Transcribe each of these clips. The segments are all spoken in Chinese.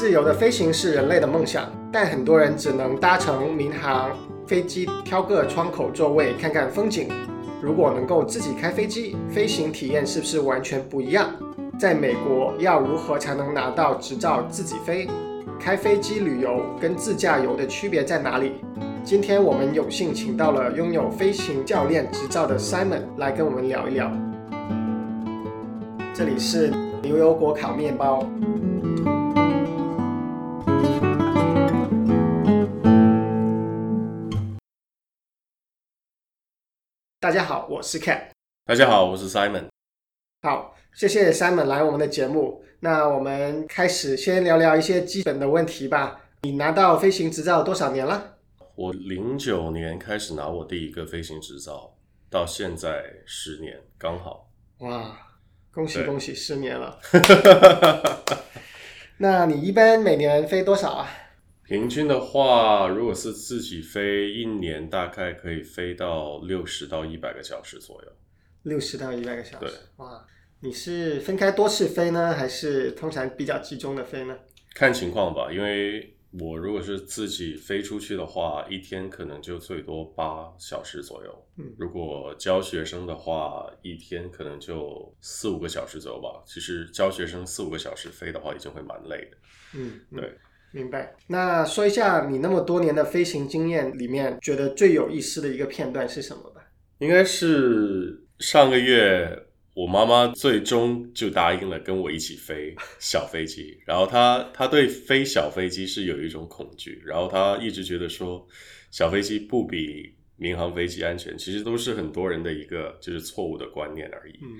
自由的飞行是人类的梦想，但很多人只能搭乘民航飞机，挑个窗口座位看看风景。如果能够自己开飞机，飞行体验是不是完全不一样？在美国，要如何才能拿到执照自己飞？开飞机旅游跟自驾游的区别在哪里？今天我们有幸请到了拥有飞行教练执照的 Simon 来跟我们聊一聊。这里是牛油果烤面包。大家好，我是 Cat。大家好，我是 Simon。好，谢谢 Simon 来我们的节目。那我们开始先聊聊一些基本的问题吧。你拿到飞行执照多少年了？我零九年开始拿我第一个飞行执照，到现在十年刚好。哇，恭喜恭喜，十年了。那你一般每年飞多少啊？平均的话，如果是自己飞，一年大概可以飞到六十到一百个小时左右。六十到一百个小时。对，哇，你是分开多次飞呢，还是通常比较集中的飞呢？看情况吧，因为我如果是自己飞出去的话，一天可能就最多八小时左右。嗯，如果教学生的话，一天可能就四五个小时左右吧。其实教学生四五个小时飞的话，已经会蛮累的。嗯，嗯对。明白。那说一下你那么多年的飞行经验里面，觉得最有意思的一个片段是什么吧？应该是上个月，我妈妈最终就答应了跟我一起飞小飞机。然后她她对飞小飞机是有一种恐惧，然后她一直觉得说小飞机不比民航飞机安全，其实都是很多人的一个就是错误的观念而已。嗯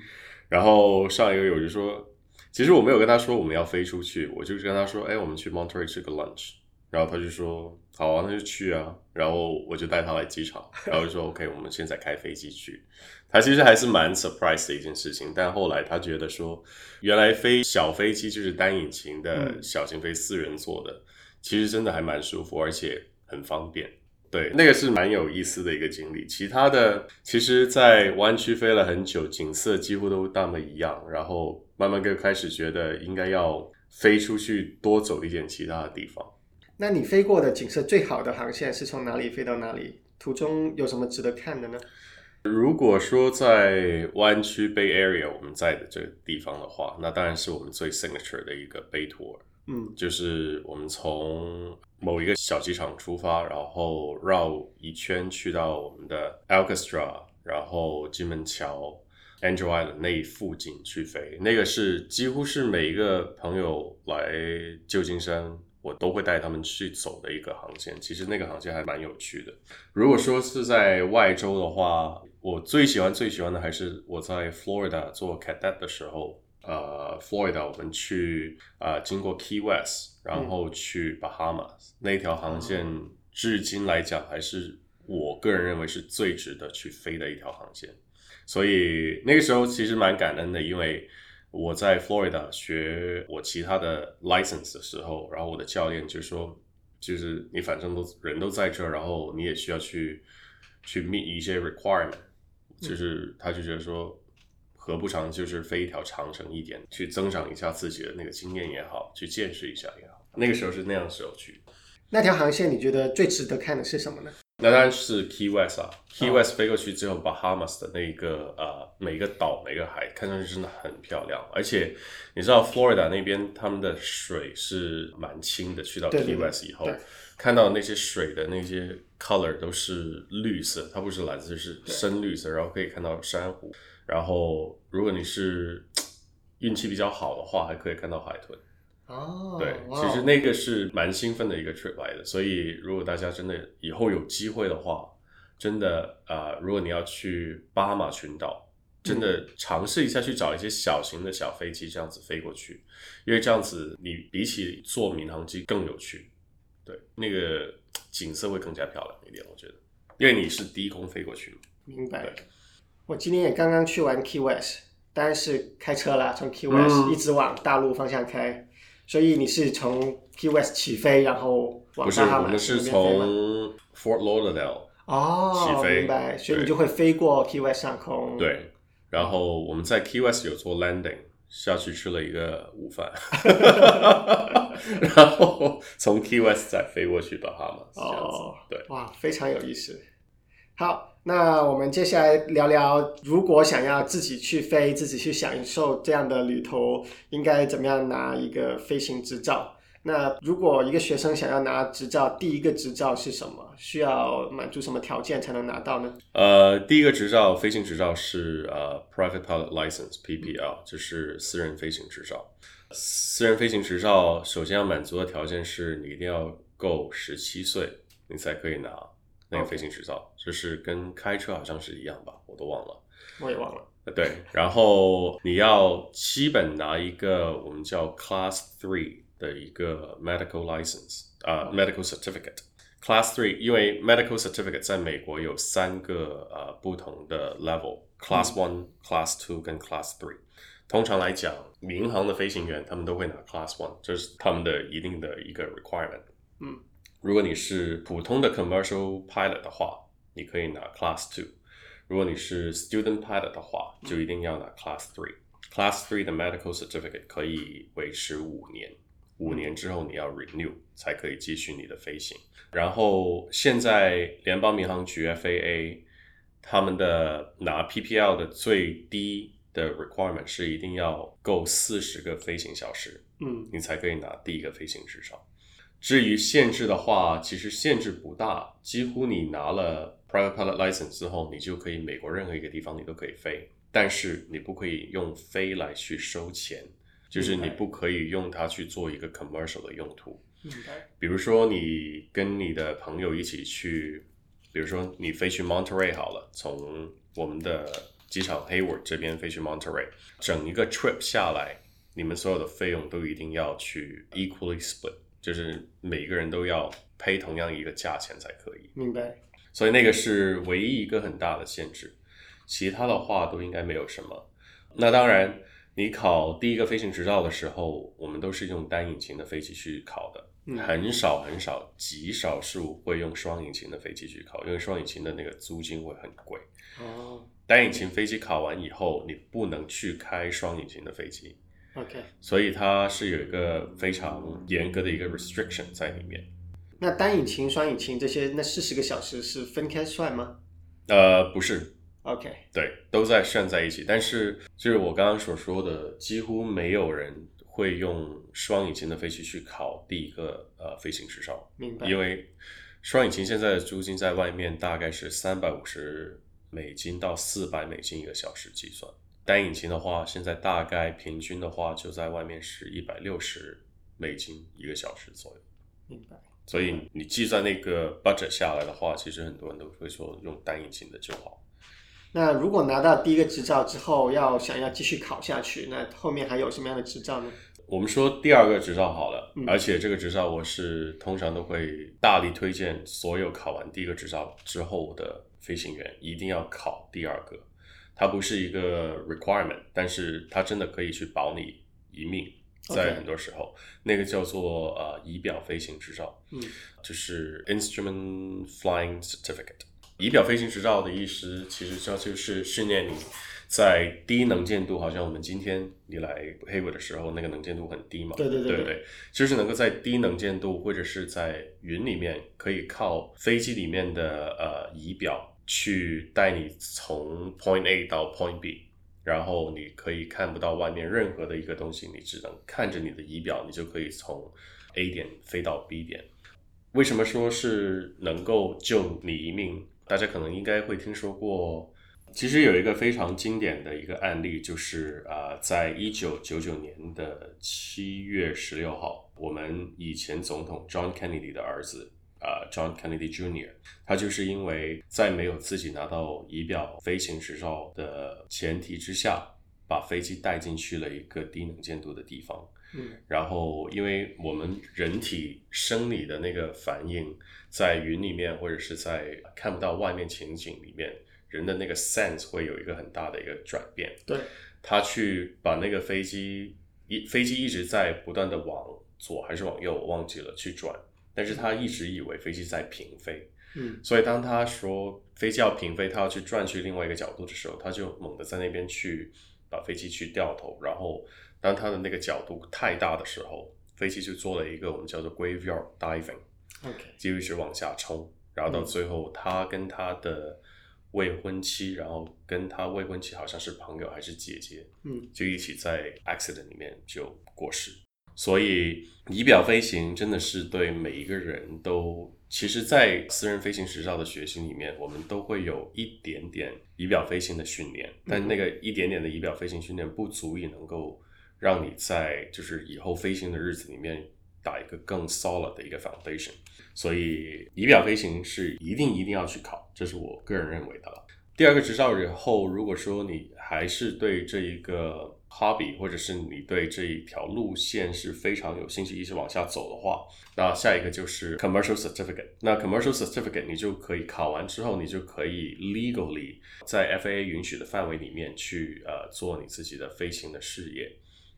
然后上一个月我就说，其实我没有跟他说我们要飞出去，我就是跟他说，哎，我们去 Monterey 吃个 lunch。然后他就说，好啊，那就去啊。然后我就带他来机场，然后就说，OK，我们现在开飞机去。他其实还是蛮 surprise 的一件事情，但后来他觉得说，原来飞小飞机就是单引擎的嗯小型飞四人座的，其实真的还蛮舒服，而且很方便。对，那个是蛮有意思的一个经历。其他的，其实，在湾区飞了很久，景色几乎都那么一样，然后慢慢就开始觉得应该要飞出去，多走一点其他的地方。那你飞过的景色最好的航线是从哪里飞到哪里？途中有什么值得看的呢？如果说在湾区 Bay Area 我们在的这个地方的话，那当然是我们最 signature 的一个 Bay Tour。嗯就是我们从某一个小机场出发，然后绕一圈去到我们的 Alcastra，然后金门桥、Angel Island 那附近去飞。那个是几乎是每一个朋友来旧金山，我都会带他们去走的一个航线。其实那个航线还蛮有趣的。如果说是在外州的话，我最喜欢最喜欢的还是我在 Florida 做 cadet 的时候。呃，Florida，我们去呃，经过 Key West，然后去 Bahamas、那条航线，至今来讲还是我个人认为是最值得去飞的一条航线。所以那个时候其实蛮感恩的，因为我在 Florida 学我其他的 license 的时候，然后我的教练就说，就是你反正都人都在这儿，然后你也需要去去 meet 一些 requirement，就是他就觉得说。何不尝就是飞一条长城一点，去增长一下自己的那个经验也好，去见识一下也好。那个时候是那样的时候去。那条航线你觉得最值得看的是什么呢？那当然是 Key West 啊，Key West 飞过去之后，Bahamas 的那个呃每个岛每个海看上去真的很漂亮，而且你知道 Florida 那边他们的水是蛮清的，去到 Key West 以后，看到那些水的那些 color 都是绿色，它不是蓝色，是深绿色，然后可以看到珊瑚。然后，如果你是运气比较好的话，还可以看到海豚。哦，对，其实那个是蛮兴奋的一个 trip 来的。所以，如果大家真的以后有机会的话，真的啊、呃如果你要去巴哈马群岛，真的尝试一下去找一些小型的小飞机，这样子飞过去，因为这样子你比起坐民航机更有趣。对，那个景色会更加漂亮一点，我觉得，因为你是低空飞过去嘛。明白。我今天也刚刚去完 Key West，当然是开车啦，从 Key West 嗯一直往大陆方向开。所以你是从 Key West 起飞，然后往不是，我们是从 Fort Lauderdale 哦，起飞明白，所以你就会飞过 Key West 上空。，对，然后我们在 Key West 有做 landing，下去吃了一个午饭，然后从 Key West 再飞过去巴哈马。哦，对，哇，非常有意思。好，那我们接下来聊聊，如果想要自己去飞，自己去享受这样的旅途，应该怎么样拿一个飞行执照？那如果一个学生想要拿执照，第一个执照是什么？需要满足什么条件才能拿到呢？呃，第一个执照，飞行执照是呃 Private Pilot License，就是私人飞行执照。私人飞行执照首先要满足的条件是你一定要够十七岁，你才可以拿那个飞行执照。就是跟开车好像是一样吧，我都忘了。我也忘了。呃对，然后你要基本拿一个我们叫 Class Three 的一个 medical license 啊、medical certificate。Class Three，因为 medical certificate 在美国有三个呃不同的 level，Class One、Class Two 跟 Class Three。通常来讲，民航的飞行员他们都会拿 Class One，这是他们的一定的一个 requirement。嗯，如果你是普通的 commercial pilot 的话，你可以拿 Class Two。如果你是 student pilot 的话，就一定要拿 Class Three。Class Three 的 medical certificate 可以维持五年，五年之后你要 renew 才可以继续你的飞行。然后现在联邦民航局 FAA 他们的拿 PPL 的最低的 requirement 是一定要够四十个飞行小时，嗯你才可以拿第一个飞行执照。至于限制的话，其实限制不大，几乎你拿了 private pilot license 之后，你就可以美国任何一个地方你都可以飞，但是你不可以用飞来去收钱，就是你不可以用它去做一个 commercial 的用途。比如说你跟你的朋友一起去，比如说你飞去 Monterey 好了，从我们的机场 Hayward 这边飞去 Monterey，整一个 trip 下来，你们所有的费用都一定要去 equally split，就是每个人都要 pay 同样一个价钱才可以。明白。所以那个是唯一一个很大的限制，其他的话都应该没有什么。那当然，你考第一个飞行执照的时候，我们都是用单引擎的飞机去考的，嗯很少很少，极少数会用双引擎的飞机去考，因为双引擎的那个租金会很贵。哦单引擎飞机考完以后，你不能去开双引擎的飞机，，OK。所以它是有一个非常严格的一个 restriction 在里面。那单引擎、双引擎这些，那四十个小时是分开算吗呃，不是，？OK，对，都在算在一起。但是就是我刚刚所说的，几乎没有人会用双引擎的飞机去考第一个呃飞行执照，明白。因为双引擎现在的租金在外面大概是三百五十美金到四百美金一个小时计算。单引擎的话，现在大概平均的话就在外面是一百六十美金一个小时左右。明白。所以你计算那个 budget 下来的话，其实很多人都会说用单引擎的就好。那如果拿到第一个执照之后，要想要继续考下去，那后面还有什么样的执照呢？我们说第二个执照好了，嗯而且这个执照我是通常都会大力推荐所有考完第一个执照之后的飞行员一定要考第二个。它不是一个 requirement，但是它真的可以去保你一命，在很多时候那个叫做呃仪表飞行执照，嗯就是 instrument flying certificate。仪表飞行执照的意思，其实它就是训练你在低能见度，好像我们今天你来黑尾的时候，那个能见度很低嘛，对对对对对对？就是能够在低能见度或者是在云里面，可以靠飞机里面的呃仪表去带你从 point A 到 point B，然后你可以看不到外面任何的一个东西，你只能看着你的仪表，你就可以从 A 点飞到 B 点。为什么说是能够救你一命？大家可能应该会听说过，其实有一个非常经典的一个案例，就是啊、在一九九九年的七月十六号，我们以前总统 John Kennedy 的儿子、呃 John Kennedy Jr.，他就是因为在没有自己拿到仪表飞行执照的前提之下，把飞机带进去了一个低能见度的地方。嗯然后，因为我们人体生理的那个反应，在云里面或者是在看不到外面情景里面，人的那个 sense 会有一个很大的一个转变。对，他去把那个飞机一飞机一直在不断的往左还是往右，我忘记了去转，但是他一直以为飞机在平飞，嗯。所以当他说飞机要平飞，他要去转去另外一个角度的时候，他就猛地在那边去把飞机去掉头，然后当他的那个角度太大的时候，飞机就做了一个我们叫做 graveyard diving，OK，就一直往下冲，然后到最后他跟他的未婚妻，然后跟他未婚妻好像是朋友还是姐姐，嗯，就一起在 accident 里面就过世。所以仪表飞行真的是对每一个人都，其实，在私人飞行执照的学习里面，我们都会有一点点仪表飞行的训练，但那个一点点的仪表飞行训练不足以能够让你在就是以后飞行的日子里面打一个更 solid 的一个 foundation。所以仪表飞行是一定一定要去考，这是我个人认为的了。第二个执照以后，如果说你还是对这一个 hobby，或者是你对这一条路线是非常有兴趣，一直往下走的话，那下一个就是 commercial certificate。那 commercial certificate 你就可以考完之后，你就可以 legally 在 FAA 允许的范围里面去呃做你自己的飞行的事业。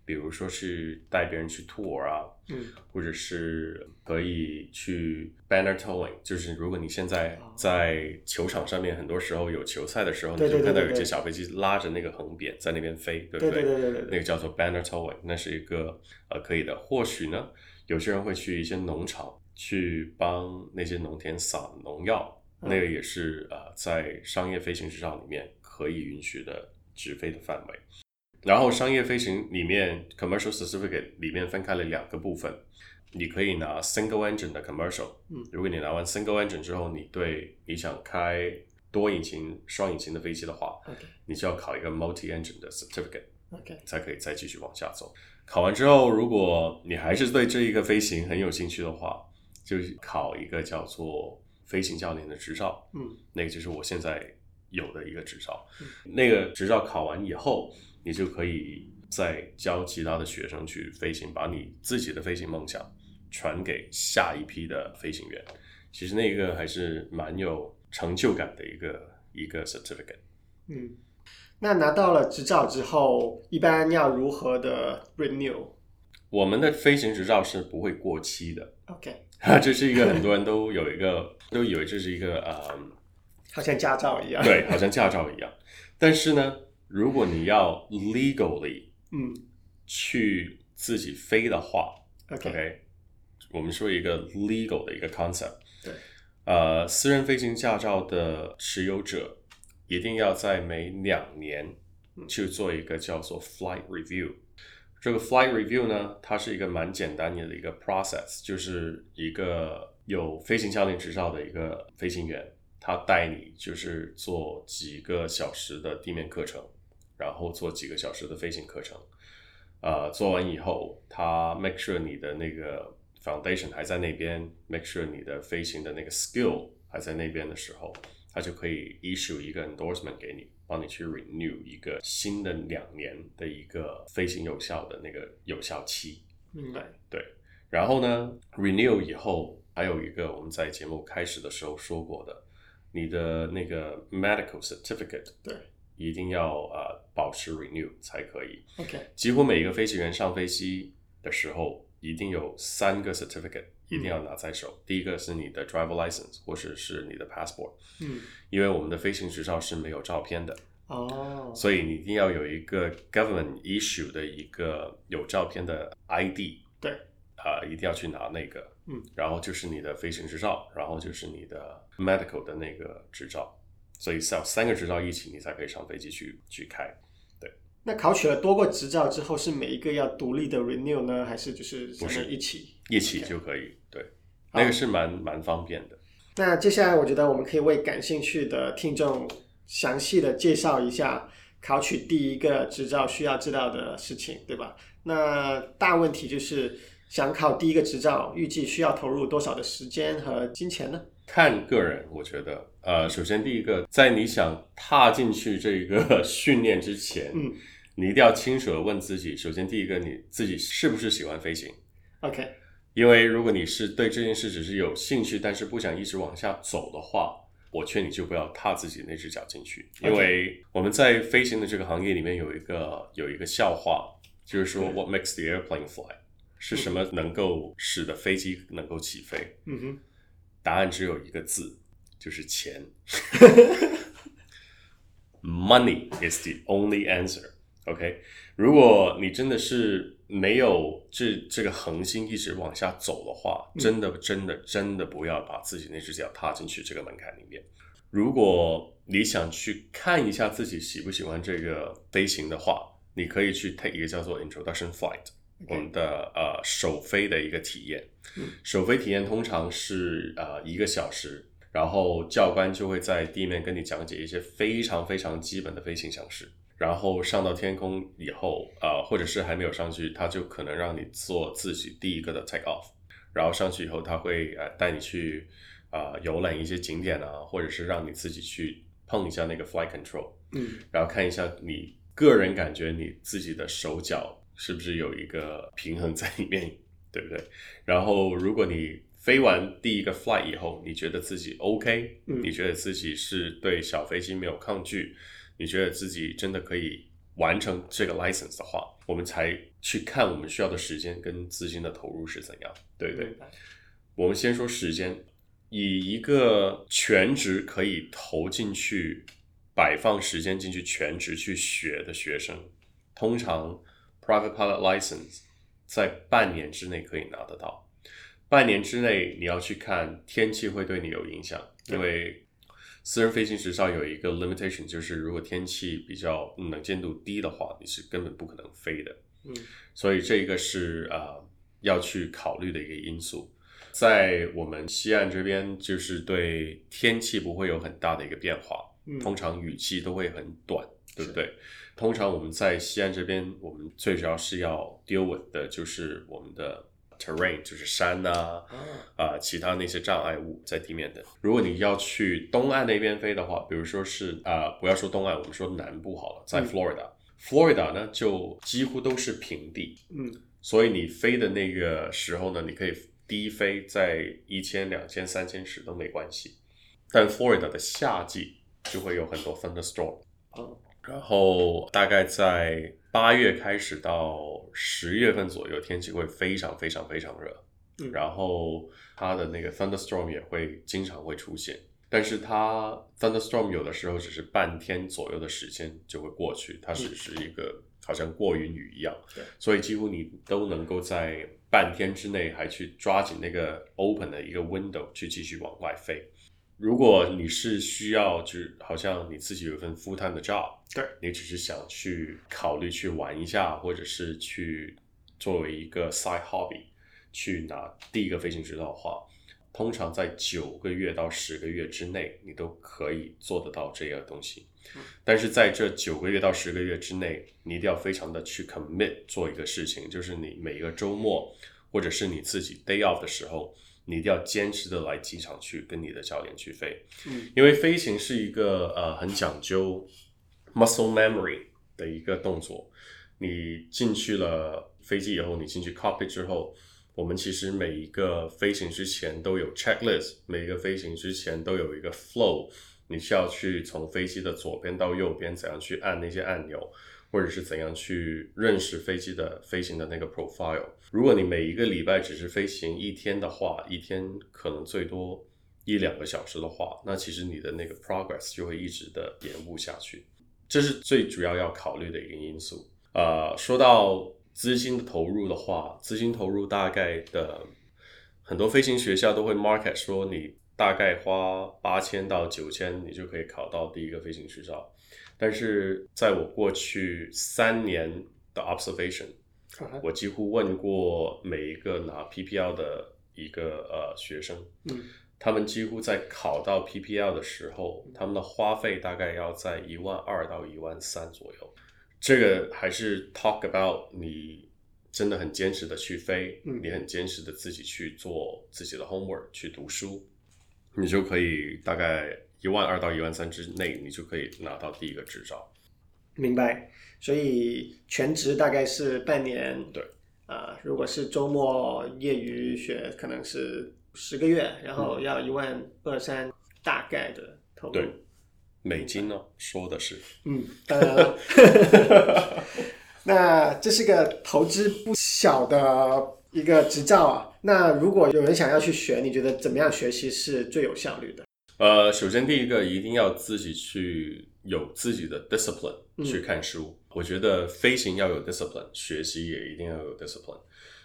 比如说是带别人去 tour 啊，嗯，或者是可以去 banner towing，就是如果你现在在球场上面，很多时候有球赛的时候，你就看到有些小飞机拉着那个横匾在那边飞，对不对对对对对对那个叫做 banner towing，那是一个呃可以的。或许呢，有些人会去一些农场去帮那些农田撒农药，嗯那个也是呃在商业飞行执照里面可以允许的直飞的范围。然后商业飞行里面 commercial certificate 里面分开了两个部分，你可以拿 single engine 的 commercial，嗯，如果你拿完 single engine 之后，你对你想开多引擎、双引擎的飞机的话，OK。你就要考一个 multi engine 的 certificate，OK，才可以再继续往下走。考完之后，如果你还是对这一个飞行很有兴趣的话，就考一个叫做飞行教练的执照，嗯。那个就是我现在有的一个执照。嗯。那个执照考完以后，你就可以再教其他的学生去飞行，把你自己的飞行梦想传给下一批的飞行员。其实那个还是蛮有成就感的一个一个 certificate。嗯，那拿到了执照之后，一般要如何的 renew？我们的飞行执照是不会过期的，OK，这是一个很多人都有一个都以为这是一个呃，好像驾照一样。对，好像驾照一样。但是呢，如果你要 legally 嗯。去自己飞的话，OK，，OK，我们说一个 legal 的一个 concept，对，呃，私人飞行驾照的持有者一定要在每两年去做一个叫做 flight review。这个 flight review 呢，它是一个蛮简单的一个 process，就是一个有飞行教练执照的一个飞行员，他带你就是做几个小时的地面课程，然后做几个小时的飞行课程。呃，做完以后，他 make sure 你的那个 foundation 还在那边，make sure 你的飞行的那个 skill 还在那边的时候，他就可以 issue 一个 endorsement 给你，帮你去 renew 一个新的两年的一个飞行有效的那个有效期。明白。然后呢，renew 以后还有一个我们在节目开始的时候说过的，你的那个 medical certificate 对。一定要呃保持 renew 才可以。，OK，几乎每一个飞行员上飞机的时候，一定有三个 certificate 一定要拿在手。第一个是你的 driver license 或者是你的 passport，嗯，因为我们的飞行执照是没有照片的，哦，所以你一定要有一个 government issue 的一个有照片的 ID。对，呃，一定要去拿那个，嗯，然后就是你的飞行执照，然后就是你的 medical 的那个执照，所以是要三个执照一起，你才可以上飞机去去开。对。那考取了多个执照之后，是每一个要独立的 renew 呢，还是就是不是。一起？一起就可以。对，那个是蛮蛮方便的。那接下来，我觉得我们可以为感兴趣的听众详细的介绍一下考取第一个执照需要知道的事情，对吧？那大问题就是想考第一个执照，预计需要投入多少的时间和金钱呢？看个人，我觉得，呃，首先第一个，在你想踏进去这个 训练之前，嗯，你一定要清楚的问自己，首先第一个，你自己是不是喜欢飞行？OK，因为如果你是对这件事只是有兴趣，但是不想一直往下走的话，我劝你就不要踏自己那只脚进去，因为我们在飞行的这个行业里面有一个有一个笑话，就是说 What makes the airplane fly？是什么能够使得飞机能够起飞？嗯哼，答案只有一个字，就是钱。Money is the only answer。OK，如果你真的是没有这这个恒心一直往下走的话，真的真的真的不要把自己那只脚踏进去这个门槛里面。如果你想去看一下自己喜不喜欢这个飞行的话，你可以去 take 一个叫做 Introduction Flight，我们的呃首飞的一个体验。首飞体验通常是呃一个小时，然后教官就会在地面跟你讲解一些非常非常基本的飞行常识。然后上到天空以后，呃，或者是还没有上去，他就可能让你做自己第一个的 take off。然后上去以后，他会呃带你去啊游览一些景点啊，或者是让你自己去碰一下那个 flight control，嗯，然后看一下你个人感觉你自己的手脚是不是有一个平衡在里面，对不对？然后如果你飞完第一个 flight 以后，你觉得自己 OK，嗯你觉得自己是对小飞机没有抗拒，你觉得自己真的可以完成这个 license 的话，我们才去看我们需要的时间跟资金的投入是怎样，对不对？我们先说时间，以一个全职可以投进去、摆放时间进去全职去学的学生，通常 private pilot license 在半年之内可以拿得到。半年之内你要去看天气会对你有影响，因为私人飞行执照有一个 limitation，就是如果天气比较能见度低的话，你是根本不可能飞的。嗯，所以这个是呃要去考虑的一个因素。在我们西岸这边，就是对天气不会有很大的一个变化，嗯通常雨季都会很短，对不对？通常我们在西安这边，我们最主要是要 deal with 的就是我们的 terrain，就是山呐、啊，啊、其他那些障碍物在地面的。如果你要去东岸那边飞的话，比如说是啊、不要说东岸，我们说南部好了，在嗯。Florida，、Florida 呢就几乎都是平地，嗯。所以你飞的那个时候呢，你可以低飞在一千、两千、三千尺都没关系。但 Florida 的夏季就会有很多 thunderstorm，哦然后大概在八月开始到十月份左右，天气会非常非常非常热，嗯然后它的那个 thunderstorm 也会经常会出现。但是它 thunderstorm 有的时候只是半天左右的时间就会过去，它只是一个好像过云雨一样对，所以几乎你都能够在半天之内还去抓紧那个 open 的一个 window 去继续往外飞。如果你是需要，就是好像你自己有一份 full time 的 job，对你只是想去考虑去玩一下，或者是去作为一个 side hobby 去拿第一个飞行执照的话，通常在九个月到十个月之内，你都可以做得到这个东西。但是在这九个月到十个月之内，你一定要非常的去 commit 做一个事情，就是你每个周末或者是你自己 day off 的时候，你一定要坚持的来机场去跟你的教练去飞。嗯，因为飞行是一个呃很讲究 muscle memory 的一个动作。你进去了飞机以后，你进去 cockpit 之后，我们其实每一个飞行之前都有 checklist，每一个飞行之前都有一个 flow，你需要去从飞机的左边到右边怎样去按那些按钮，或者是怎样去认识飞机的飞行的那个 profile。如果你每一个礼拜只是飞行一天的话，一天可能最多一两个小时的话，那其实你的那个 progress 就会一直的延误下去。这是最主要要考虑的一个因素。呃，说到资金的投入的话，资金投入大概的很多飞行学校都会 market 说你大概花八千到九千，你就可以考到第一个飞行执照。但是在我过去三年的 observation，我几乎问过每一个拿 PPL 的一个呃学生，嗯。他们几乎在考到 PPL 的时候，他们的花费大概要在一万二到一万三左右。这个还是 talk about 你真的很坚持的去飞，嗯。你很坚持的自己去做自己的 homework 去读书，你就可以大概一万二到一万三之内，你就可以拿到第一个执照。明白。所以全职大概是半年，对，啊、如果是周末业余学，可能是十个月，然后要一万二三大概的投入。对美金呢，说的是。嗯，当然了。那这是个投资不小的一个执照啊。那如果有人想要去学，你觉得怎么样学习是最有效率的？呃，首先第一个一定要自己去有自己的 discipline 嗯去看书。我觉得飞行要有 discipline，学习也一定要有 discipline，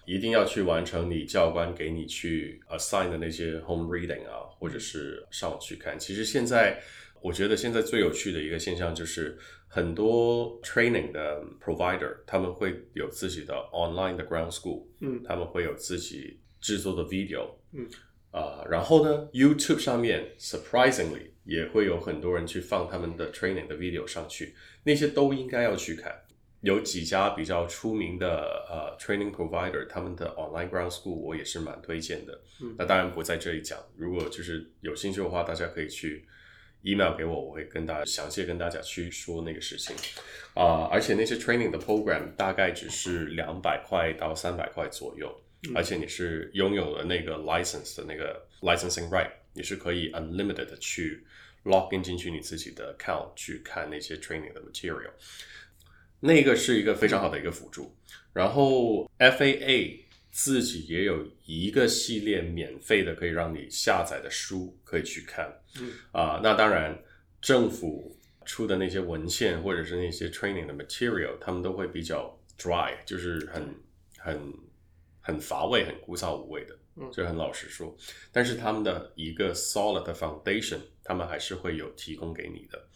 一定要去完成你教官给你去 assign 的那些 home reading 啊，或者是上网去看。其实现在我觉得现在最有趣的一个现象就是，很多 training 的 provider 他们会有自己的 online 的 ground school，嗯他们会有自己制作的 video，嗯，啊、然后呢，YouTube 上面 surprisingly 也会有很多人去放他们的 training 的 video 上去，那些都应该要去看。有几家比较出名的呃 training provider，他们的 online ground school 我也是蛮推荐的。嗯那当然不在这里讲，如果就是有兴趣的话，大家可以去 email 给我，我会跟大家详细跟大家去说那个事情。啊、而且那些 training 的 program 大概只是两百块到三百块左右，而且你是拥有了那个 license 的那个 licensing right，你是可以 unlimited 的去 log in 进去你自己的 account 去看那些 training 的 material。那个是一个非常好的一个辅助。然后 FAA 自己也有一个系列免费的可以让你下载的书可以去看。嗯啊、那当然政府出的那些文献或者是那些 training 的 material，他们都会比较 dry，就是很很很乏味、很枯燥无味的。嗯就很老实说，但是他们的一个 solid 的 foundation，他们还是会有提供给你的。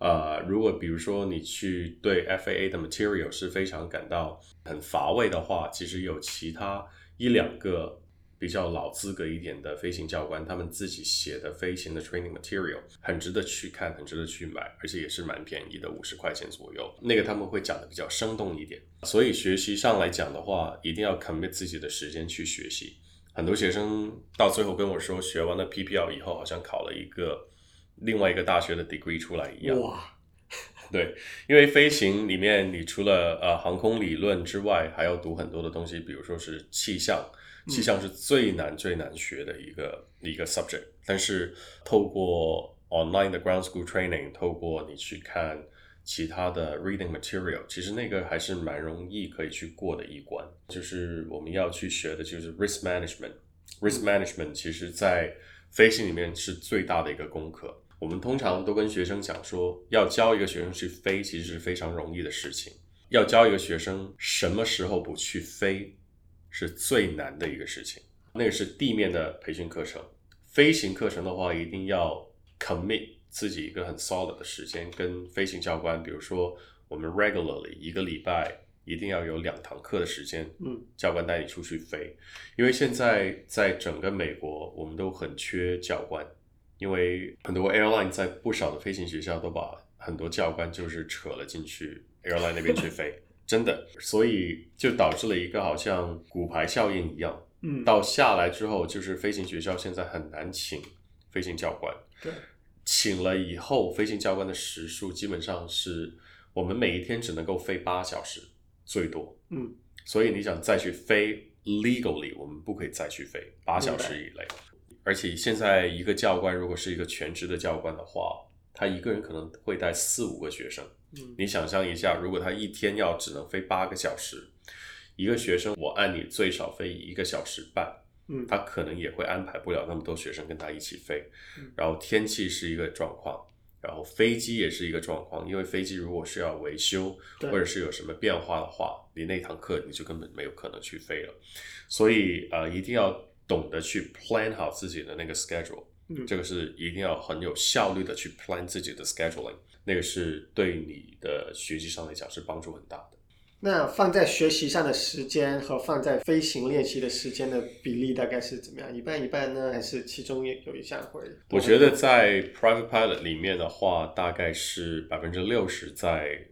呃，如果比如说你去对 FAA 的 material 是非常感到很乏味的话，其实有其他一两个比较老资格一点的飞行教官，他们自己写的飞行的 training material 很值得去看，很值得去买，而且也是蛮便宜的，五十块钱左右。那个他们会讲的比较生动一点，所以学习上来讲的话，一定要 commit 自己的时间去学习。很多学生到最后跟我说，学完了 PPL 以后，好像考了一个另外一个大学的 degree 出来一样。哇，对，因为飞行里面，你除了呃航空理论之外，还要读很多的东西，比如说是气象，气象是最难最难学的一个一个 subject。但是透过 online 的 ground school training，透过你去看其他的 reading material，其实那个还是蛮容易可以去过的一关。就是我们要去学的就是 risk management。risk management 其实在飞行里面是最大的一个功课。我们通常都跟学生讲说，要教一个学生去飞，其实是非常容易的事情。要教一个学生什么时候不去飞，是最难的一个事情。那个是地面的培训课程，飞行课程的话，一定要 commit 自己一个很 solid 的时间，跟飞行教官，比如说我们 regularly 一个礼拜一定要有两堂课的时间，嗯，教官带你出去飞，因为现在在整个美国，我们都很缺教官，因为很多 airline 在不少的飞行学校都把很多教官就是扯了进去 airline 那边去飞，真的，所以就导致了一个好像骨牌效应一样，嗯，到下来之后，就是飞行学校现在很难请飞行教官，对，请了以后，飞行教官的时数基本上是我们每一天只能够飞八小时最多，嗯，所以你想再去飞 legally，我们不可以再去飞八小时以内。而且现在一个教官如果是一个全职的教官的话，他一个人可能会带四五个学生。嗯你想象一下，如果他一天要只能飞八个小时，一个学生我按你最少飞一个小时半，嗯他可能也会安排不了那么多学生跟他一起飞嗯。然后天气是一个状况，然后飞机也是一个状况，因为飞机如果是要维修或者是有什么变化的话，你那堂课你就根本没有可能去飞了。所以呃，一定要懂得去 plan 好自己的那个 schedule。嗯这个是一定要很有效率的去 plan 自己的 scheduling，那个是对你的学习上来讲是帮助很大的。那放在学习上的时间和放在飞行练习的时间的比例大概是怎么样？一半一半呢，还是其中也有一项会？我觉得在 private pilot 里面的话，大概是百分之六十在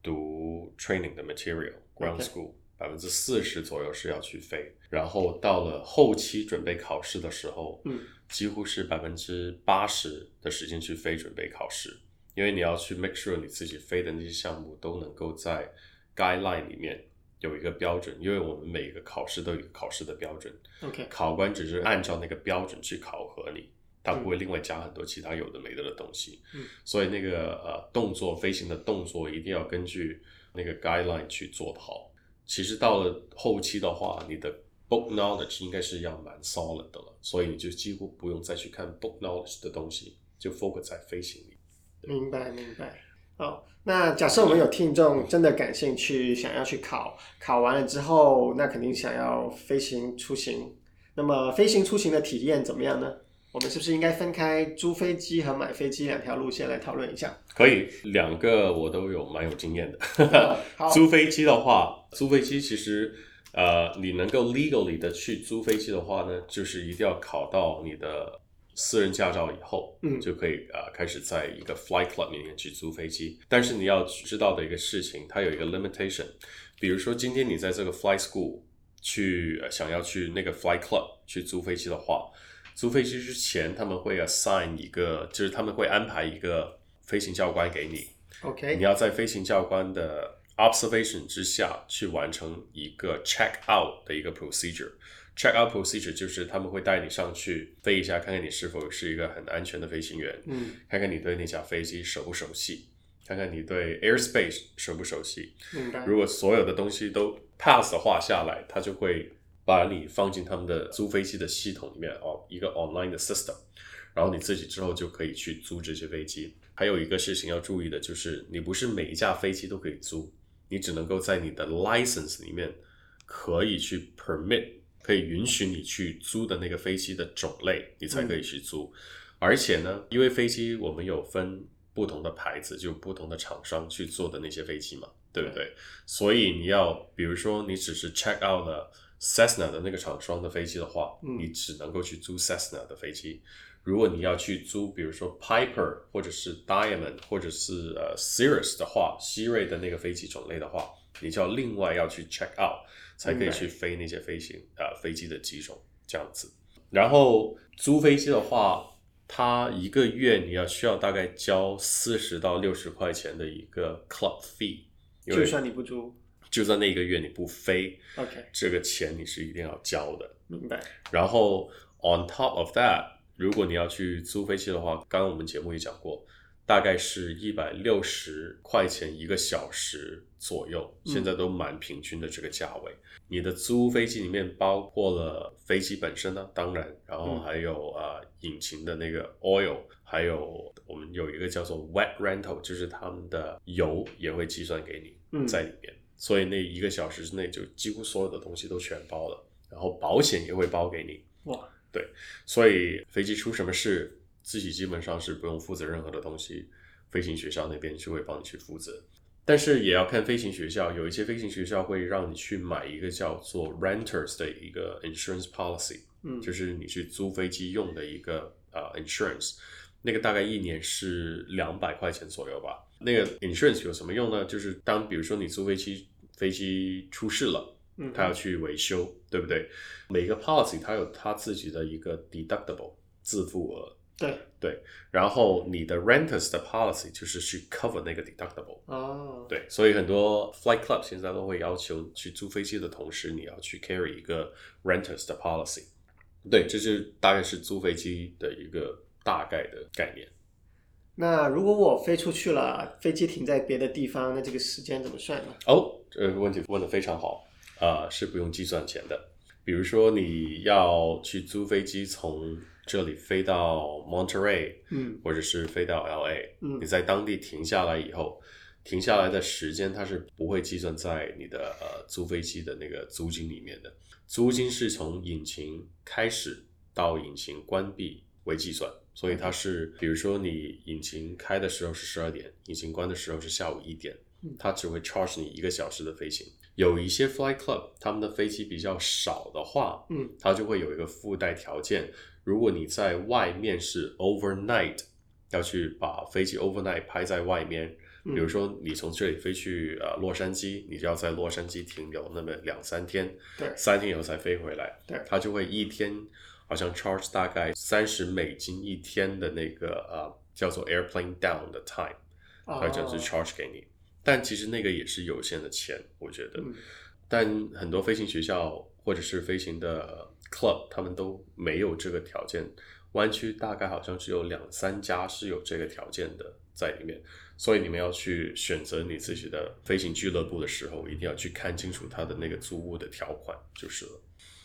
读 training 的 material ground school，百分之四十左右是要去飞，然后到了后期准备考试的时候，嗯，几乎是百分之八十的时间去飞准备考试，因为你要去 make sure 你自己飞的那些项目都能够在 guideline 里面有一个标准，因为我们每一个考试都有一个考试的标准，OK，考官只是按照那个标准去考核你，他不会另外加很多其他有的没的的东西。嗯所以那个呃动作飞行的动作一定要根据那个 guideline 去做好。其实到了后期的话，你的 book knowledge 应该是要蛮 solid 的了，所以你就几乎不用再去看 book knowledge 的东西，就 focus 在飞行里。明白明白。好，那假设我们有听众真的感兴趣，想要去考，考完了之后，那肯定想要飞行出行。那么飞行出行的体验怎么样呢？我们是不是应该分开租飞机和买飞机两条路线来讨论一下？可以，两个我都有蛮有经验的。好，租飞机的话，租飞机其实呃，你能够 legally 的去租飞机的话呢，就是一定要考到你的私人驾照以后，嗯就可以呃开始在一个 flight club 里面去租飞机。但是你要知道的一个事情，它有一个 limitation，比如说今天你在这个 flight school 去、呃想要去那个 flight club 去租飞机的话，租飞机之前他们会 assign 一个，就是他们会安排一个飞行教官给你，OK，你要在飞行教官的 observation 之下去完成一个 check out 的一个 procedure。Check out procedure 就是他们会带你上去飞一下，看看你是否是一个很安全的飞行员，嗯，看看你对那架飞机熟不熟悉，看看你对 airspace 熟不熟悉。明白。如果所有的东西都 pass 的话下来，他就会把你放进他们的租飞机的系统里面哦，一个 online 的 system，然后你自己之后就可以去租这些飞机。还有一个事情要注意的就是，你不是每一架飞机都可以租，你只能够在你的 license 里面可以去 permit，可以允许你去租的那个飞机的种类，你才可以去租。而且呢，因为飞机我们有分不同的牌子，就不同的厂商去做的那些飞机嘛，对不对？所以你要，比如说你只是 check out 了 Cessna 的那个厂商的飞机的话，嗯你只能够去租 Cessna 的飞机。如果你要去租，比如说 Piper 或者是 Diamond 或者是呃 Cirrus 的话，希瑞的那个飞机种类的话，你就要另外要去 check out，才可以去飞那些飞行呃飞机的机种这样子。然后租飞机的话，它一个月你要需要大概交四十到六十块钱的一个 club fee，就算你不租就算那一个月你不飞，，OK，这个钱你是一定要交的。明白。然后 on top of that，如果你要去租飞机的话，刚刚我们节目也讲过，大概是一百六十块钱一个小时左右，嗯现在都蛮平均的这个价位。你的租飞机里面包括了飞机本身呢，当然，然后嗯还有呃引擎的那个 oil，还有我们有一个叫做 wet rental，就是他们的油也会计算给你嗯在里面，所以那一个小时之内就几乎所有的东西都全包了，然后保险也会包给你。哇，对所以飞机出什么事，自己基本上是不用负责任何的东西，飞行学校那边就会帮你去负责。但是也要看飞行学校，有一些飞行学校会让你去买一个叫做 renters 的一个 insurance policy，嗯，就是你去租飞机用的一个呃 insurance，那个大概一年是两百块钱左右吧。那个 insurance 有什么用呢？就是当比如说你租飞机，飞机出事了。嗯，他要去维修，对不对？每个 policy 它有它自己的一个 deductible 自付额，对对，然后你的 renters 的 policy 就是去 cover 那个 deductible。哦，对，所以很多 flight club 现在都会要求去租飞机的同时，你要去 carry 一个 renters 的 policy。对，这就大概是租飞机的一个大概的概念。那如果我飞出去了，飞机停在别的地方，那这个时间怎么算呢？哦，这个问题问的非常好，啊、是不用计算钱的。比如说你要去租飞机从这里飞到 Monterey，嗯。或者是飞到 LA，嗯。你在当地停下来以后，停下来的时间它是不会计算在你的呃租飞机的那个租金里面的，租金是从引擎开始到引擎关闭为计算，所以它是比如说你引擎开的时候是十二点，引擎关的时候是下午一点嗯，它只会 charge 你一个小时的飞行。有一些 flight club 他们的飞机比较少的话，嗯，它就会有一个附带条件，如果你在外面是 overnight，要去把飞机 overnight 拍在外面，嗯比如说你从这里飞去呃洛杉矶，你就要在洛杉矶停留那么两三天，对。三天以后才飞回来，对。它就会一天好像 charge 大概三十美金一天的那个呃叫做 airplane down 的 time，哦它就是 charge 给你，但其实那个也是有限的钱，我觉得。嗯但很多飞行学校或者是飞行的 club，他们都没有这个条件。湾区大概好像只有两三家是有这个条件的在里面，所以你们要去选择你自己的飞行俱乐部的时候，一定要去看清楚它的那个租屋的条款就是了。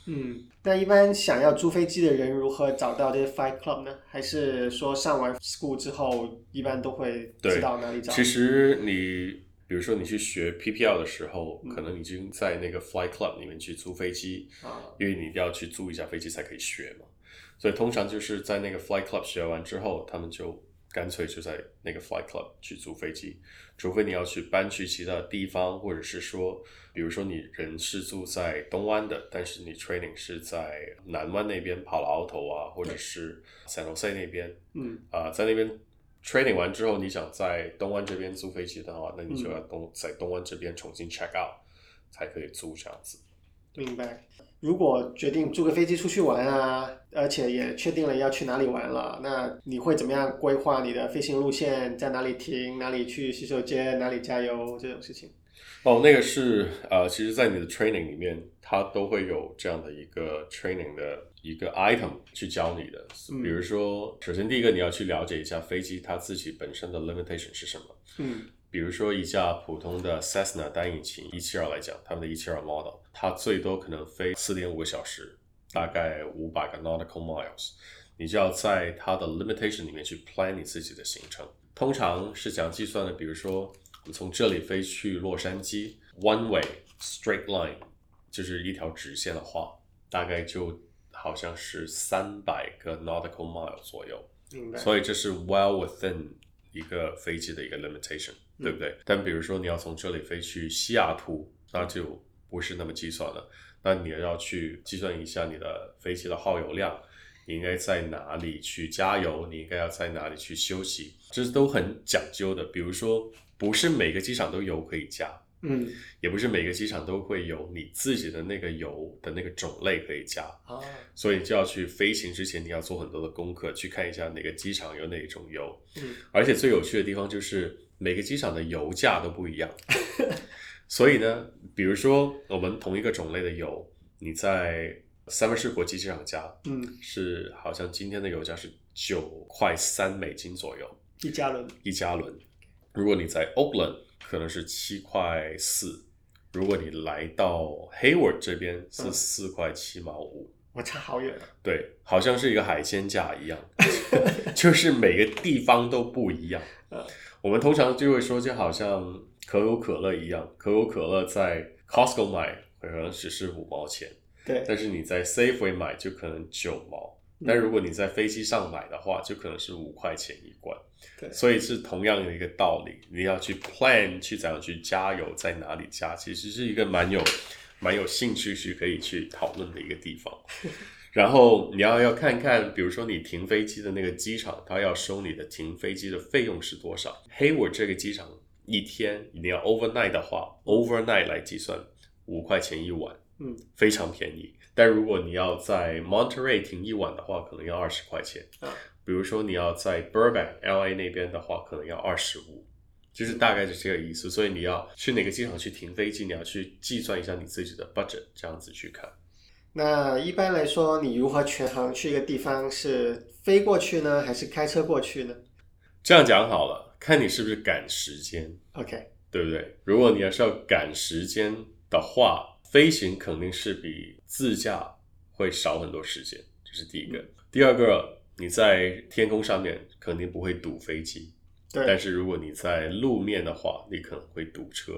嗯，那一般想要租飞机的人如何找到这些 Flight Club 呢？还是说上完 school 之后，一般都会知道哪里找？其实你比如说你去学 PPL 的时候，可能已经在那个 Flight Club 里面去租飞机，啊，因为你一定要去租一架飞机才可以学嘛。所以通常就是在那个 Flight Club 学完之后，他们就干脆就在那个 Flight Club 去租飞机，除非你要去搬去其他地方，或者是说，比如说你人是住在东湾的，但是你 training 是在南湾那边跑了 auto 啊，或者是 San Jose 那边，嗯。啊、在那边 training 完之后，你想在东湾这边租飞机的话，那你就要东、在东湾这边重新 check out 才可以租这样子。明白。如果决定租个飞机出去玩啊，而且也确定了要去哪里玩了，那你会怎么样规划你的飞行路线？在哪里停？哪里去洗手间？哪里加油？这种事情。哦，那个是呃，其实，在你的 training 里面，它都会有这样的一个 training 的一个 item 去教你的。嗯比如说，首先第一个你要去了解一下飞机它自己本身的 limitation 是什么。嗯比如说一架普通的 Cessna 单引擎一七二来讲，他们的一七二 model，它最多可能飞四点五个小时，大概五百个 nautical miles，你就要在它的 limitation 里面去 plan 你自己的行程。通常是怎样计算的？比如说，你从这里飞去洛杉矶，one way straight line，就是一条直线的话，大概就好像是三百个 nautical mile 左右。所以这是 well within 一个飞机的一个 limitation，、对不对？但比如说你要从这里飞去西雅图，那就不是那么计算了。那你要去计算一下你的飞机的耗油量，你应该在哪里去加油，你应该要在哪里去休息，这都很讲究的。比如说，不是每个机场都油可以加，嗯也不是每个机场都会有你自己的那个油的那个种类可以加。啊，所以就要去飞行之前，你要做很多的功课，去看一下哪个机场有哪一种油。嗯，而且最有趣的地方就是每个机场的油价都不一样。所以呢，比如说我们同一个种类的油，你在三藩市国际机场加嗯，是好像今天的油价是九块三美金左右一加仑。一加仑，如果你在 Oakland 可能是七块四，如果你来到 Hayward 这边是嗯四块七毛五。我差好远啊。对，好像是一个海鲜价一样，就是每个地方都不一样嗯。我们通常就会说，就好像可口可乐一样，可口可乐在 Costco 买可能只是五毛钱，对，但是你在 Safeway 买就可能九毛。嗯但如果你在飞机上买的话，就可能是五块钱一罐。对所以是同样的一个道理，你要去 plan 去怎样去加油，在哪里加，其实是一个蛮有蛮有兴趣去可以去讨论的一个地方。然后你要要看看，比如说你停飞机的那个机场，它要收你的停飞机的费用是多少？Hayward 这个机场一天你要 overnight 的话，overnight 来计算五块钱一晚，嗯，非常便宜。但如果你要在 Monterey 停一晚的话，可能要二十块钱。啊比如说你要在 Burbank LA 那边的话，可能要二十五，就是大概是这个意思。所以你要去哪个机场去停飞机，你要去计算一下你自己的 budget，这样子去看。那一般来说，你如何全航去一个地方？是飞过去呢，还是开车过去呢这样讲好了，看你是不是赶时间，？OK，对不对？如果你要是要赶时间的话，飞行肯定是比自驾会少很多时间，这是第一个。第二个，你在天空上面肯定不会堵飞机，对但，是如果你在路面的话，你可能会堵车。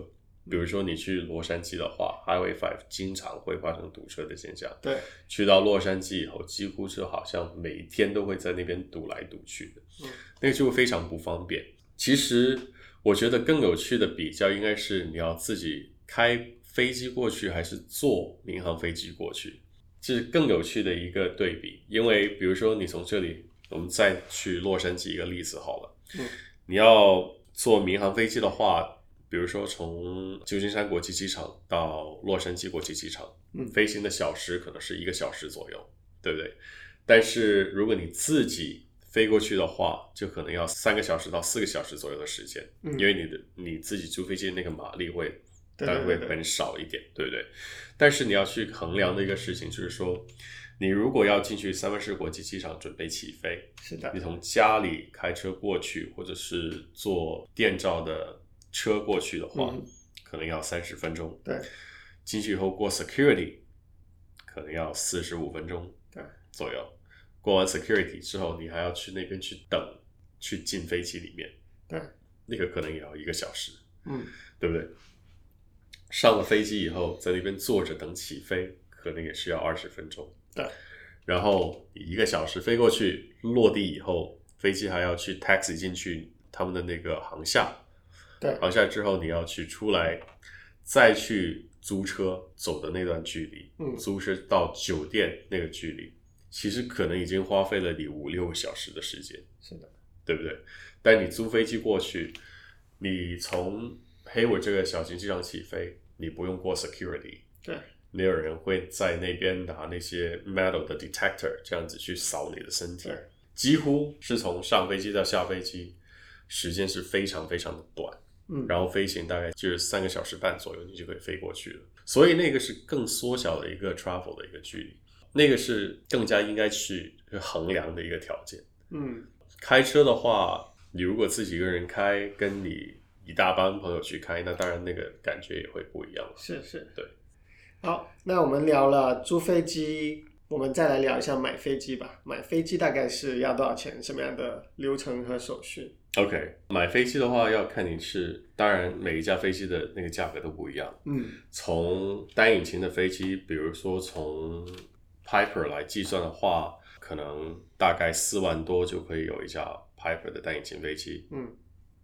比如说你去洛杉矶的话，Highway Five 经常会发生堵车的现象。对，去到洛杉矶以后，几乎就好像每天都会在那边堵来堵去的，嗯那个就会非常不方便。其实我觉得更有趣的比较应该是你要自己开飞机过去，还是坐民航飞机过去，这是更有趣的一个对比。因为比如说你从这里，我们再去洛杉矶一个例子好了，嗯你要坐民航飞机的话，比如说从旧金山国际机场到洛杉矶国际机场，嗯飞行的小时可能是一个小时左右，对不对？但是如果你自己飞过去的话，就可能要三个小时到四个小时左右的时间，嗯因为你的你自己租飞机的那个马力会当然对对对会很少一点，对不对？但是你要去衡量的一个事情就是说，你如果要进去三藩市国际机场准备起飞，是的你，从家里开车过去，或者是坐电召的车过去的话，嗯可能要三十分钟。对，进去以后过 security，可能要四十五分钟对左右。过完 security 之后，你还要去那边去等，去进飞机里面，对，那个可能也要一个小时，嗯，对不对？上了飞机以后，在那边坐着等起飞，可能也需要二十分钟。对，然后一个小时飞过去，落地以后，飞机还要去 taxi 进去他们的那个航厦，对，航厦之后你要去出来，再去租车走的那段距离，嗯租车到酒店那个距离，其实可能已经花费了你五六个小时的时间。是的，对不对？但你租飞机过去，你从 Hayward 这个小型机场起飞，你不用过 security，对，没有人会在那边拿那些 metal 的 detector 这样子去扫你的身体，几乎是从上飞机到下飞机，时间是非常非常的短，嗯，然后飞行大概就是三个小时半左右，你就可以飞过去了。所以那个是更缩小的一个 travel 的一个距离，那个是更加应该去衡量的一个条件。嗯，开车的话，你如果自己一个人开，跟你一大帮朋友去开，那当然那个感觉也会不一样。是是，对。好，那我们聊了租飞机，我们再来聊一下买飞机吧。买飞机大概是要多少钱？什么样的流程和手续？OK，买飞机的话要看你是，当然每一架飞机的那个价格都不一样。嗯，从单引擎的飞机，比如说从 Piper 来计算的话，可能大概四万多就可以有一架 Piper 的单引擎飞机。嗯，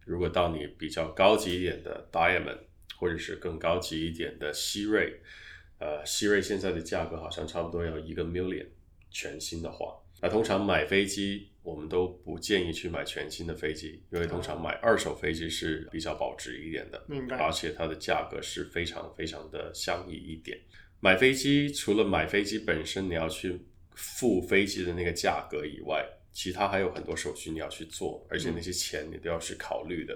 如果到你比较高级一点的 Diamond，或者是更高级一点的希瑞，呃，希瑞现在的价格好像差不多要一个 million，全新的话。那通常买飞机，我们都不建议去买全新的飞机，因为通常买二手飞机是比较保值一点的。明白。而且它的价格是非常非常的相宜一点。买飞机除了买飞机本身你要去付飞机的那个价格以外，其他还有很多手续你要去做，而且那些钱你都要去考虑的。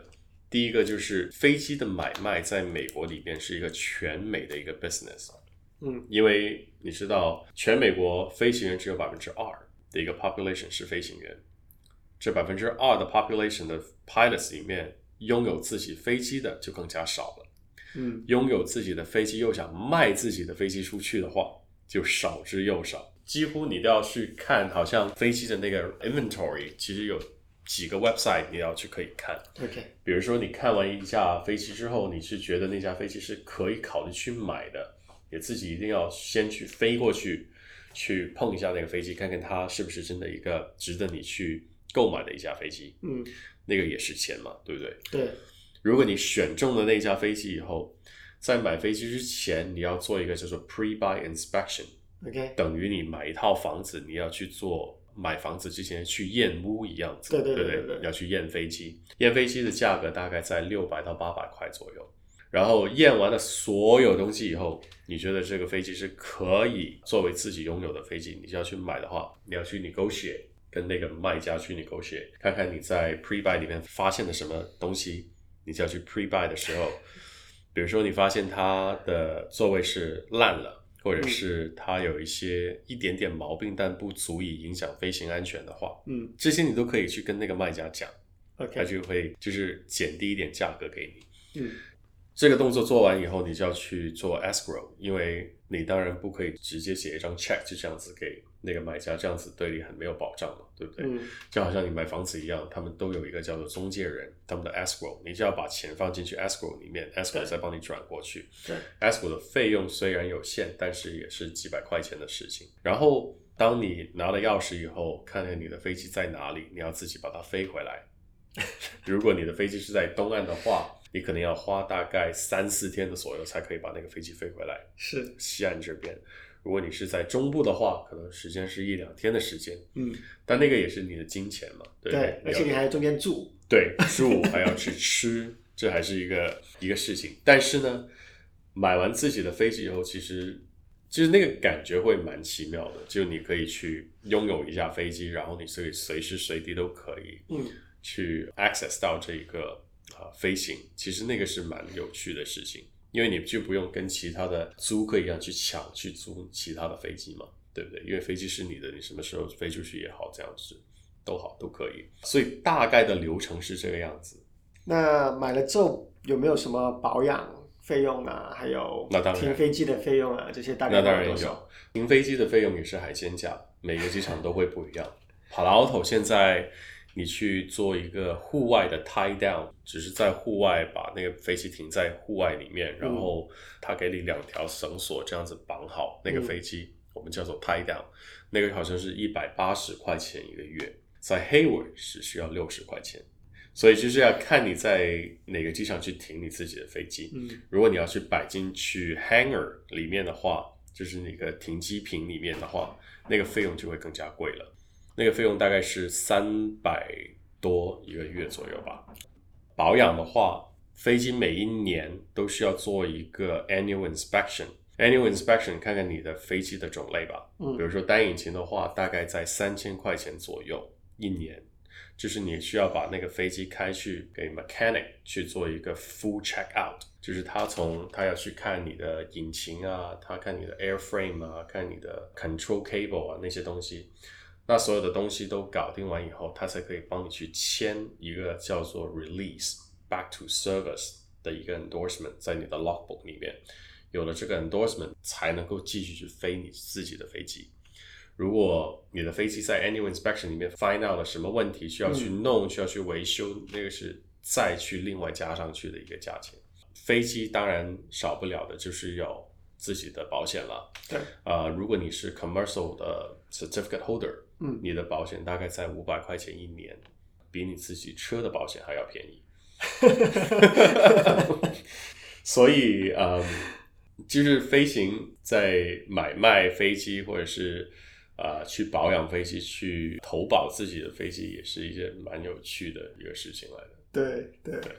第一个就是飞机的买卖在美国里边是一个全美的一个 business，嗯，因为你知道全美国飞行员只有百分之二的一个 population 是飞行员，这百分之二的 population 的 pilots 里面拥有自己飞机的就更加少了。嗯，拥有自己的飞机又想卖自己的飞机出去的话，就少之又少。几乎你都要去看，好像飞机的那个 inventory，其实有几个 website 你要去可以看。OK，比如说你看完一架飞机之后，你是觉得那架飞机是可以考虑去买的，也自己一定要先去飞过去，去碰一下那个飞机，看看它是不是真的一个值得你去购买的一架飞机。嗯，那个也是钱嘛，对不对？对，如果你选中了那架飞机以后，在买飞机之前，你要做一个叫做 pre-buy inspection，OK，等于你买一套房子，你要去做买房子之前去验屋一样子，对对对对对？对要去验飞机，验飞机的价格大概在六百到八百块左右。然后验完了所有东西以后，你觉得这个飞机是可以作为自己拥有的飞机，你就要去买的话，你要去 negotiate，跟那个卖家去 negotiate，看看你在 pre-buy 里面发现了什么东西，你就要去 pre-buy 的时候，比如说你发现它的座位是烂了，或者是它有一些一点点毛病，但不足以影响飞行安全的话，嗯。这些你都可以去跟那个卖家讲，他，OK，就会就是减低一点价格给你。嗯，这个动作做完以后，你就要去做 escrow，因为你当然不可以直接写一张 check 就这样子给那个买家，这样子对你很没有保障嘛，对不对？嗯就好像你买房子一样，他们都有一个叫做中介人，他们的 escrow，你就要把钱放进去 escrow 里面，escrow 再帮你转过去。对，escrow 的费用虽然有限，但是也是几百块钱的事情。然后当你拿了钥匙以后，看看你的飞机在哪里，你要自己把它飞回来。如果你的飞机是在东岸的话，你可能要花大概三四天的左右才可以把那个飞机飞回来。是，西岸这边，如果你是在中部的话，可能时间是一两天的时间，嗯，但那个也是你的金钱嘛，对对，而且你还在中间住，对住还要去吃，这还是一个一个事情。但是呢，买完自己的飞机以后，其实其实那个感觉会蛮奇妙的，就你可以去拥有一架飞机，然后你可以随时随地都可以嗯去 access 到这一个啊、飞行，其实那个是蛮有趣的事情，因为你就不用跟其他的租客一样去抢去租其他的飞机嘛，对不对？因为飞机是你的，你什么时候飞出去也好，这样子都好都可以。所以大概的流程是这个样子。那买了之后有没有什么保养费用啊，还有那当然停飞机的费用啊，这些大概那当然有多少？停飞机的费用也是海鲜价，每个机场都会不一样。帕拉奥头现在你去做一个户外的 tie down，只是在户外把那个飞机停在户外里面，然后他给你两条绳索这样子绑好那个飞机，我们叫做 tie down，那个好像是一百八十块钱一个月，在 Hayward 是需要六十块钱。所以就是要看你在哪个机场去停你自己的飞机。嗯如果你要去摆进去 hangar 里面的话，就是那个停机坪里面的话，那个费用就会更加贵了。那个费用大概是三百多一个月左右吧。保养的话，飞机每一年都需要做一个 annual inspection。annual inspection 看看你的飞机的种类吧。嗯比如说单引擎的话，大概在三千块钱左右一年。就是你需要把那个飞机开去给 mechanic 去做一个 full check out，就是他从他要去看你的引擎啊，他看你的 airframe 啊，看你的 control cable 啊那些东西，那所有的东西都搞定完以后，他才可以帮你去签一个叫做 release back to service 的一个 endorsement 在你的 logbook 里面，有了这个 endorsement 才能够继续去飞你自己的飞机。如果你的飞机在 annual inspection 里面 find out 了什么问题，需要去弄，需要去维修，那个是再去另外加上去的一个价钱。飞机当然少不了的就是有自己的保险了。对，呃，如果你是 commercial 的 certificate holder，嗯你的保险大概在五百块钱一年，比你自己车的保险还要便宜。所以，嗯，就是飞行在买卖飞机或者是呃去保养飞机、去投保自己的飞机，也是一件蛮有趣的一个事情来的。对对对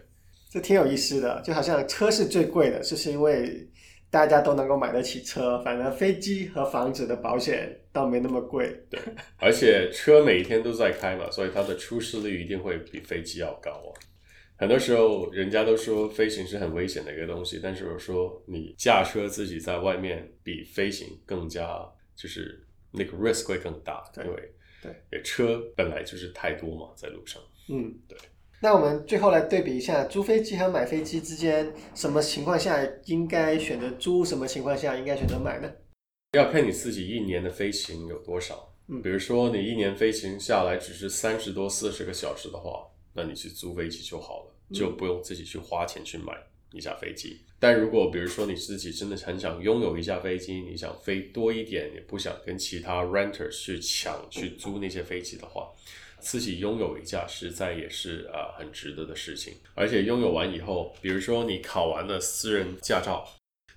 这挺有意思的。就好像车是最贵的，就是因为大家都能够买得起车，反正飞机和房子的保险倒没那么贵。对而且车每一天都在开嘛，所以它的出事率一定会比飞机要高啊。很多时候，人家都说飞行是很危险的一个东西，但是我说你驾车自己在外面比飞行更加就是那个 risk 会更大，对因为对车本来就是太多嘛，在路上。嗯，对。那我们最后来对比一下租飞机和买飞机之间，什么情况下应该选择租，什么情况下应该选择买呢？要看你自己一年的飞行有多少。嗯比如说你一年飞行下来只是三十多、四十个小时的话，那你去租飞机就好了，嗯就不用自己去花钱去买一架飞机。但如果比如说你自己真的很想拥有一架飞机，你想飞多一点，也不想跟其他 renter 去抢去租那些飞机的话，自己拥有一架实在也是呃很值得的事情。而且拥有完以后，比如说你考完了私人驾照，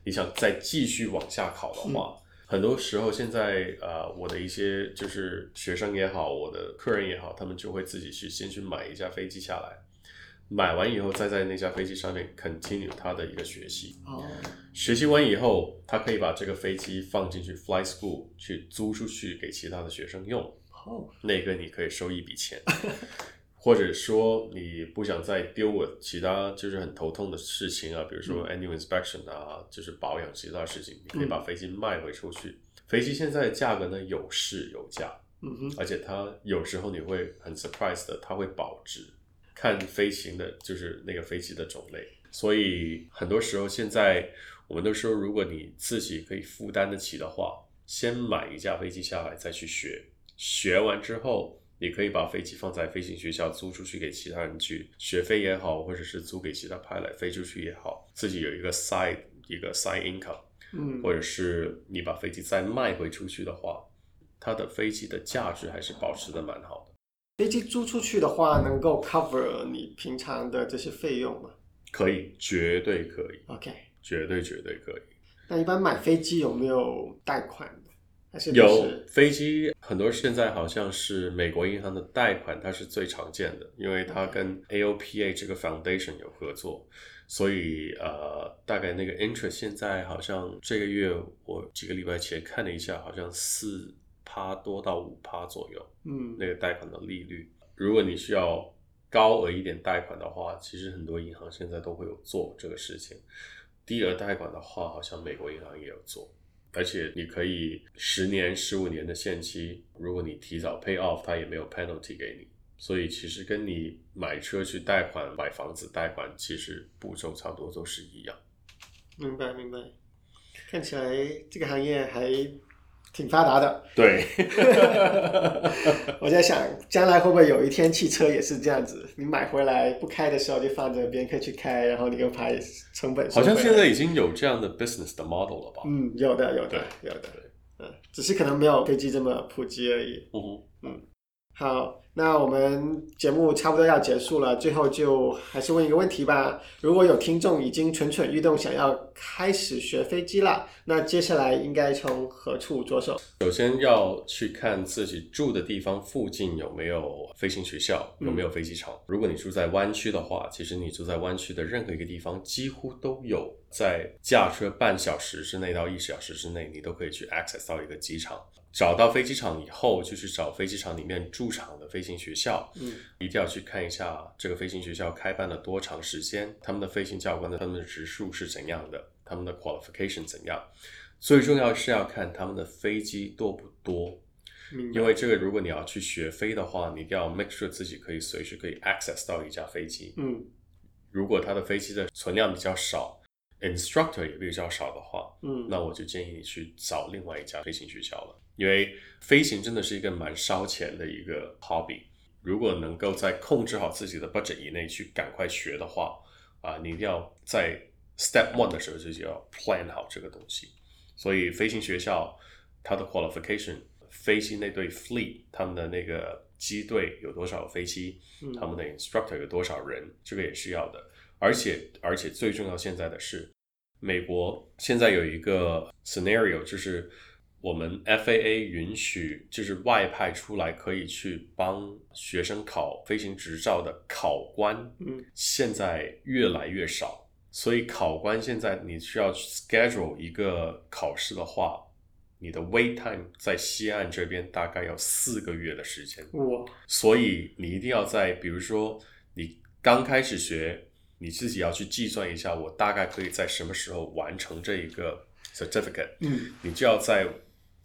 你想再继续往下考的话，很多时候现在呃，我的一些就是学生也好，我的客人也好，他们就会自己去先去买一架飞机下来，买完以后再在那架飞机上面 continue 他的一个学习。哦，学习完以后，他可以把这个飞机放进去 fly school 去租出去给其他的学生用。哦，那个你可以收一笔钱，或者说你不想再丢我其他就是很头痛的事情啊，比如说 annual inspection 啊，就是保养其他事情，你可以把飞机卖回出去。飞机现在的价格呢有市有价，嗯哼，而且它有时候你会很 surprise 的，它会保值，看飞行的就是那个飞机的种类。所以很多时候现在我们都说，如果你自己可以负担得起的话，先买一架飞机下来再去学，学完之后。你可以把飞机放在飞行学校租出去给其他人去学飞也好，或者是租给其他 pilot 飞出去也好，自己有一个 side 一个 side income，嗯，或者是你把飞机再卖回出去的话，它的飞机的价值还是保持的蛮好的。飞机租出去的话，能够 cover 你平常的这些费用吗可以，绝对可以，？OK，绝对绝对可以。那一般买飞机有没有贷款有飞机，很多现在好像是美国银行的贷款，它是最常见的，因为它跟 AOPA 这个 foundation 有合作，所以呃，大概那个 interest 现在好像这个月我几个礼拜前看了一下，好像四趴多到五趴左右。嗯那个贷款的利率。如果你需要高额一点贷款的话，其实很多银行现在都会有做这个事情。低额贷款的话，好像美国银行也有做，而且你可以十年、十五年的限期，如果你提早 pay off，它也没有 penalty 给你。所以其实跟你买车去贷款、买房子贷款，其实步骤差不多都是一样。明白明白，看起来这个行业还挺发达的。对，我在想，将来会不会有一天汽车也是这样子？你买回来不开的时候就放着，别人可以去开，然后你又把成本好像现在已经有这样的 business 的 model 了吧？嗯，有的有的有的，嗯，只是可能没有飞机这么普及而已。嗯哼，好，那我们节目差不多要结束了，最后就还是问一个问题吧。如果有听众已经蠢蠢欲动，想要开始学飞机了，那接下来应该从何处着手？首先要去看自己住的地方附近有没有飞行学校，有没有飞机场。如果你住在湾区的话，其实你住在湾区的任何一个地方，几乎都有在驾车半小时之内到一小时之内，你都可以去 access 到一个机场。找到飞机场以后，就去找飞机场里面驻场的飞行学校，嗯，一定要去看一下这个飞行学校开办了多长时间，他们的飞行教官的他们的职数是怎样的，他们的 qualification 怎样。最重要是要看他们的飞机多不多，因为这个如果你要去学飞的话，你一定要 make sure 自己可以随时可以 access 到一架飞机。嗯。如果他的飞机的存量比较少，instructor 也比较少的话，嗯，那我就建议你去找另外一家飞行学校了，因为飞行真的是一个蛮烧钱的一个 hobby。如果能够在控制好自己的 budget 以内去赶快学的话，啊，你一定要在 step one 的时候就要 plan 好这个东西。所以飞行学校它的 qualification，飞机那队 fleet 他们的那个机队有多少飞机，嗯他们的 instructor 有多少人，这个也是要的。而且而且最重要现在的是，美国现在有一个 scenario，就是我们 FAA 允许就是外派出来可以去帮学生考飞行执照的考官，嗯，现在越来越少。所以考官现在你需要 schedule 一个考试的话，你的 wait time 在西岸这边大概要四个月的时间。哇，所以你一定要在，比如说你刚开始学，你自己要去计算一下，我大概可以在什么时候完成这一个 certificate，嗯你就要在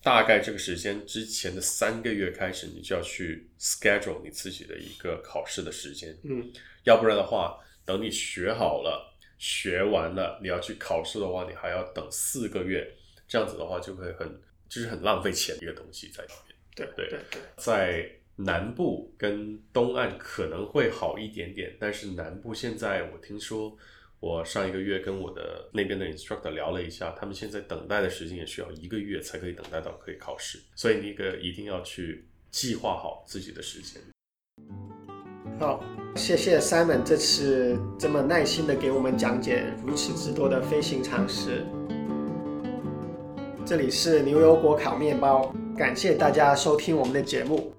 大概这个时间之前的三个月开始，你就要去 schedule 你自己的一个考试的时间，嗯。要不然的话，等你学好了、学完了，你要去考试的话，你还要等四个月，这样子的话就会很就是很浪费钱的一个东西在里面。对对对对，在南部跟东岸可能会好一点点，但是南部现在我听说，我上一个月跟我的那边的 instructor 聊了一下，他们现在等待的时间也需要一个月才可以等待到可以考试，所以那个一定要去计划好自己的时间。好，谢谢 Simon 这次这么耐心的给我们讲解如此之多的飞行常识。这里是牛油果烤面包，感谢大家收听我们的节目，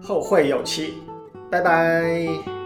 后会有期，拜拜。